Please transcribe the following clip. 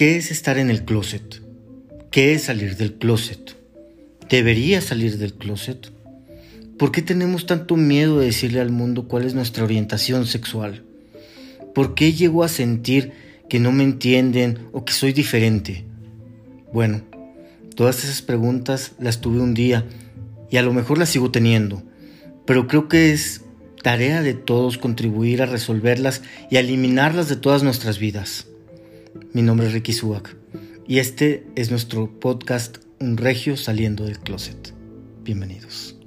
¿Qué es estar en el closet? ¿Qué es salir del closet? ¿Debería salir del closet? ¿Por qué tenemos tanto miedo de decirle al mundo cuál es nuestra orientación sexual? ¿Por qué llego a sentir que no me entienden o que soy diferente? Bueno, todas esas preguntas las tuve un día y a lo mejor las sigo teniendo, pero creo que es tarea de todos contribuir a resolverlas y a eliminarlas de todas nuestras vidas. Mi nombre es Ricky Suak y este es nuestro podcast Un Regio saliendo del closet. Bienvenidos.